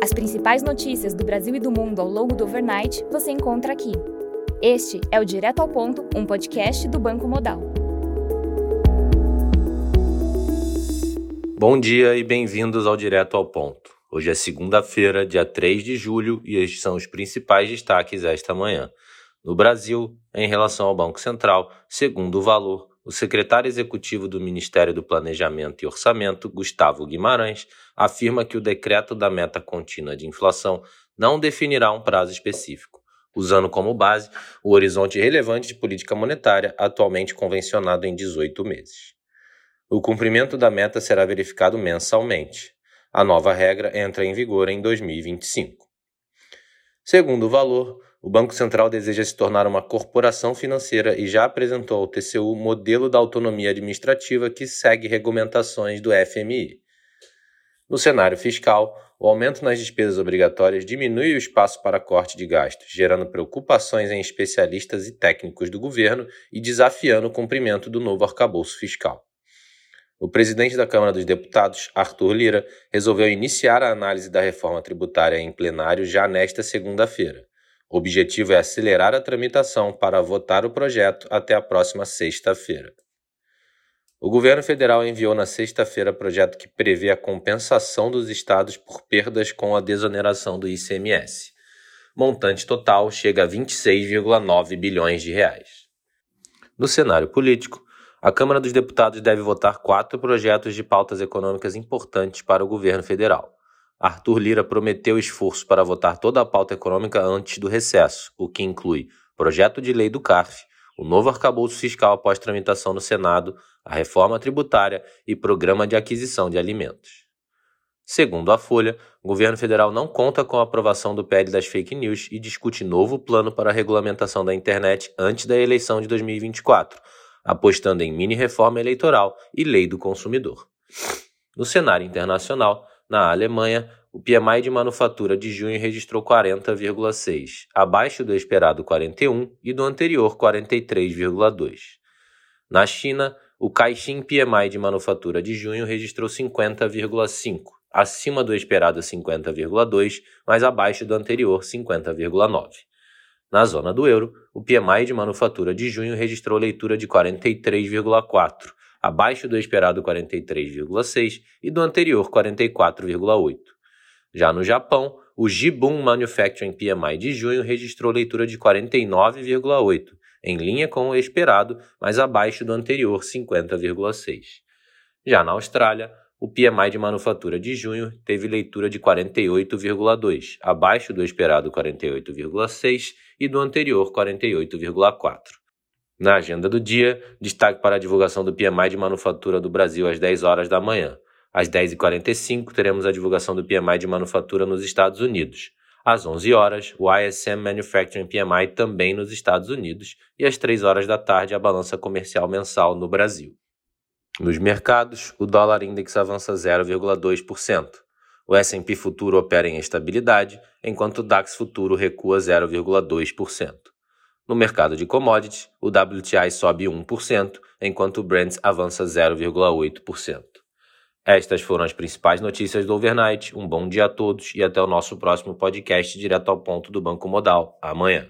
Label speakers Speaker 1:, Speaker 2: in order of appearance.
Speaker 1: As principais notícias do Brasil e do mundo ao longo do overnight você encontra aqui. Este é o Direto ao Ponto, um podcast do Banco Modal.
Speaker 2: Bom dia e bem-vindos ao Direto ao Ponto. Hoje é segunda-feira, dia 3 de julho, e estes são os principais destaques esta manhã. No Brasil, em relação ao Banco Central, segundo o valor, o secretário executivo do Ministério do Planejamento e Orçamento, Gustavo Guimarães, afirma que o decreto da meta contínua de inflação não definirá um prazo específico, usando como base o horizonte relevante de política monetária, atualmente convencionado em 18 meses. O cumprimento da meta será verificado mensalmente. A nova regra entra em vigor em 2025. Segundo o valor, o Banco Central deseja se tornar uma corporação financeira e já apresentou ao TCU modelo da autonomia administrativa que segue regulamentações do FMI. No cenário fiscal, o aumento nas despesas obrigatórias diminui o espaço para corte de gastos, gerando preocupações em especialistas e técnicos do governo e desafiando o cumprimento do novo arcabouço fiscal. O presidente da Câmara dos Deputados, Arthur Lira, resolveu iniciar a análise da reforma tributária em plenário já nesta segunda-feira. O objetivo é acelerar a tramitação para votar o projeto até a próxima sexta-feira. O governo federal enviou na sexta-feira projeto que prevê a compensação dos estados por perdas com a desoneração do ICMS. Montante total chega a 26,9 bilhões de reais. No cenário político, a Câmara dos Deputados deve votar quatro projetos de pautas econômicas importantes para o governo federal. Arthur Lira prometeu esforço para votar toda a pauta econômica antes do recesso, o que inclui projeto de lei do CARF, o novo arcabouço fiscal após tramitação no Senado, a reforma tributária e programa de aquisição de alimentos. Segundo a Folha, o governo federal não conta com a aprovação do PL das fake news e discute novo plano para a regulamentação da internet antes da eleição de 2024, apostando em mini-reforma eleitoral e lei do consumidor. No cenário internacional, na Alemanha, o PMI de manufatura de junho registrou 40,6, abaixo do esperado 41 e do anterior 43,2. Na China, o Caixin PMI de manufatura de junho registrou 50,5, acima do esperado 50,2, mas abaixo do anterior 50,9. Na zona do euro, o PMI de manufatura de junho registrou leitura de 43,4, abaixo do esperado 43,6 e do anterior 44,8. Já no Japão, o Jibun Manufacturing PMI de junho registrou leitura de 49,8, em linha com o esperado, mas abaixo do anterior 50,6. Já na Austrália, o PMI de manufatura de junho teve leitura de 48,2, abaixo do esperado 48,6 e do anterior 48,4. Na agenda do dia, destaque para a divulgação do PMI de manufatura do Brasil às 10 horas da manhã. Às 10h45, teremos a divulgação do PMI de manufatura nos Estados Unidos. Às 11 horas, o ISM Manufacturing PMI também nos Estados Unidos. E às 3 horas da tarde, a balança comercial mensal no Brasil. Nos mercados, o dólar index avança 0,2%. O S&P futuro opera em estabilidade, enquanto o DAX futuro recua 0,2%. No mercado de commodities, o WTI sobe 1%, enquanto o Brent avança 0,8%. Estas foram as principais notícias do overnight. Um bom dia a todos e até o nosso próximo podcast direto ao ponto do Banco Modal. Amanhã.